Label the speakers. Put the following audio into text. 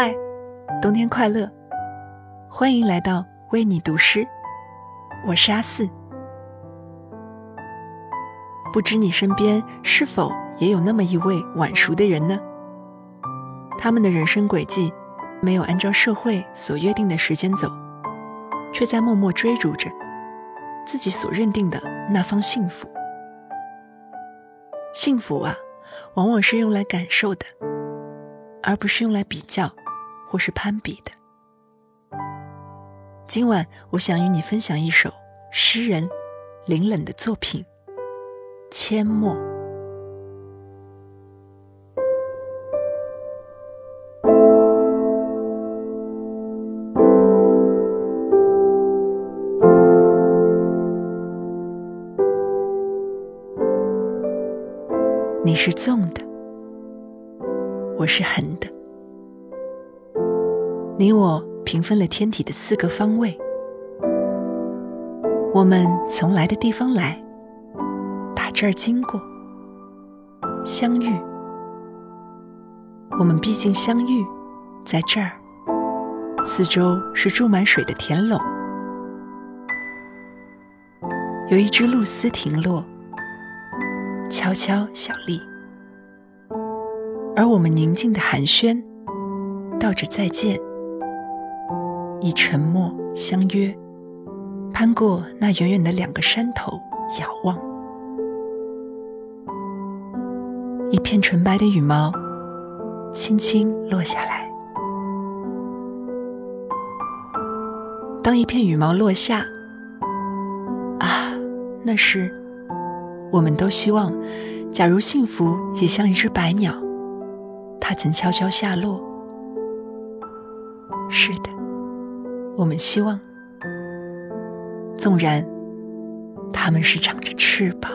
Speaker 1: 嗨，冬天快乐！欢迎来到为你读诗，我是阿四。不知你身边是否也有那么一位晚熟的人呢？他们的人生轨迹没有按照社会所约定的时间走，却在默默追逐着自己所认定的那方幸福。幸福啊，往往是用来感受的，而不是用来比较。或是攀比的。今晚，我想与你分享一首诗人林冷的作品《阡陌》。你是纵的，我是横的。你我平分了天体的四个方位，我们从来的地方来，打这儿经过，相遇。我们毕竟相遇在这儿，四周是注满水的田垄，有一只露丝停落，悄悄小立，而我们宁静的寒暄，道着再见。以沉默相约，攀过那远远的两个山头，遥望。一片纯白的羽毛，轻轻落下来。当一片羽毛落下，啊，那时，我们都希望，假如幸福也像一只白鸟，它曾悄悄下落。是的。我们希望，纵然他们是长着翅膀。